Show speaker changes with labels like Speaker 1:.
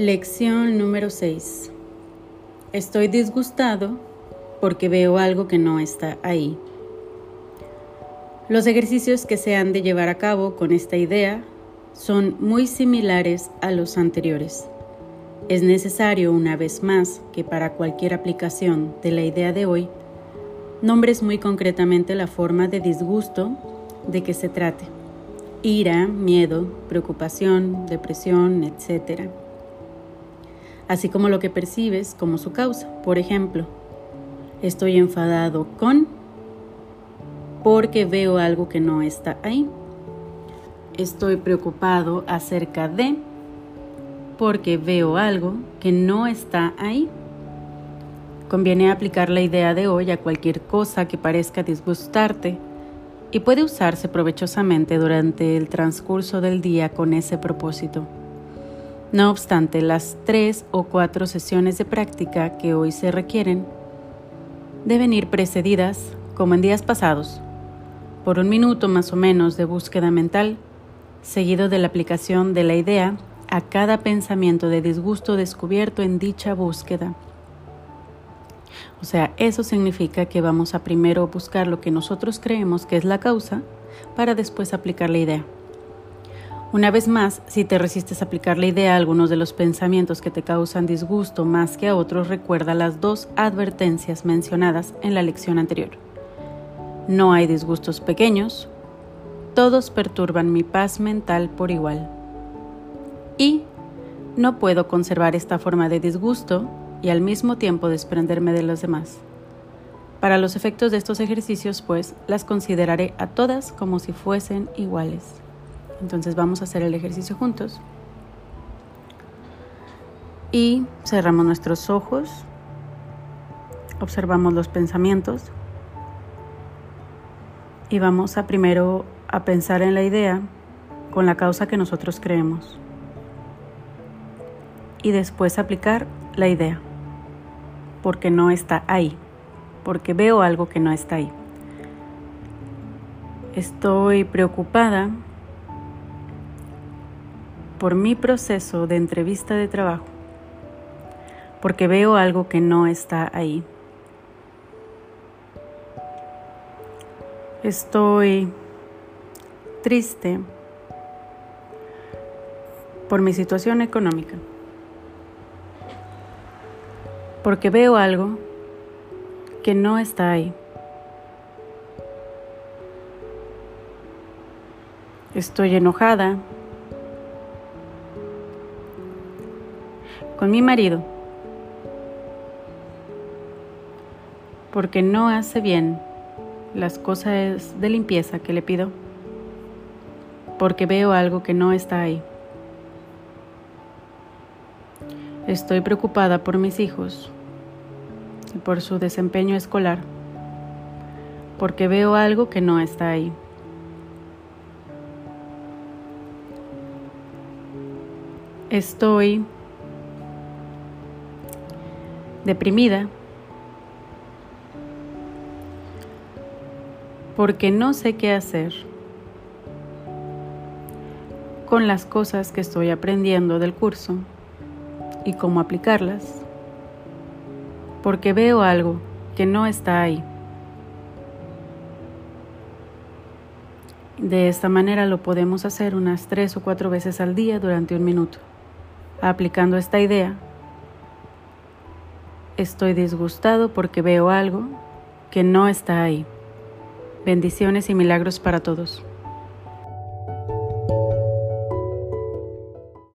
Speaker 1: Lección número 6. Estoy disgustado porque veo algo que no está ahí. Los ejercicios que se han de llevar a cabo con esta idea son muy similares a los anteriores. Es necesario, una vez más, que para cualquier aplicación de la idea de hoy, nombres muy concretamente la forma de disgusto de que se trate. Ira, miedo, preocupación, depresión, etc así como lo que percibes como su causa. Por ejemplo, estoy enfadado con porque veo algo que no está ahí. Estoy preocupado acerca de porque veo algo que no está ahí. Conviene aplicar la idea de hoy a cualquier cosa que parezca disgustarte y puede usarse provechosamente durante el transcurso del día con ese propósito. No obstante, las tres o cuatro sesiones de práctica que hoy se requieren deben ir precedidas, como en días pasados, por un minuto más o menos de búsqueda mental, seguido de la aplicación de la idea a cada pensamiento de disgusto descubierto en dicha búsqueda. O sea, eso significa que vamos a primero buscar lo que nosotros creemos que es la causa para después aplicar la idea. Una vez más, si te resistes a aplicar la idea a algunos de los pensamientos que te causan disgusto más que a otros, recuerda las dos advertencias mencionadas en la lección anterior. No hay disgustos pequeños, todos perturban mi paz mental por igual. Y no puedo conservar esta forma de disgusto y al mismo tiempo desprenderme de los demás. Para los efectos de estos ejercicios, pues, las consideraré a todas como si fuesen iguales. Entonces vamos a hacer el ejercicio juntos. Y cerramos nuestros ojos, observamos los pensamientos. Y vamos a primero a pensar en la idea con la causa que nosotros creemos. Y después aplicar la idea. Porque no está ahí, porque veo algo que no está ahí. Estoy preocupada por mi proceso de entrevista de trabajo, porque veo algo que no está ahí. Estoy triste por mi situación económica, porque veo algo que no está ahí. Estoy enojada con mi marido porque no hace bien las cosas de limpieza que le pido, porque veo algo que no está ahí. Estoy preocupada por mis hijos y por su desempeño escolar, porque veo algo que no está ahí. Estoy deprimida, porque no sé qué hacer con las cosas que estoy aprendiendo del curso y cómo aplicarlas, porque veo algo que no está ahí. De esta manera lo podemos hacer unas tres o cuatro veces al día durante un minuto, aplicando esta idea Estoy disgustado porque veo algo que no está ahí. Bendiciones y milagros para todos.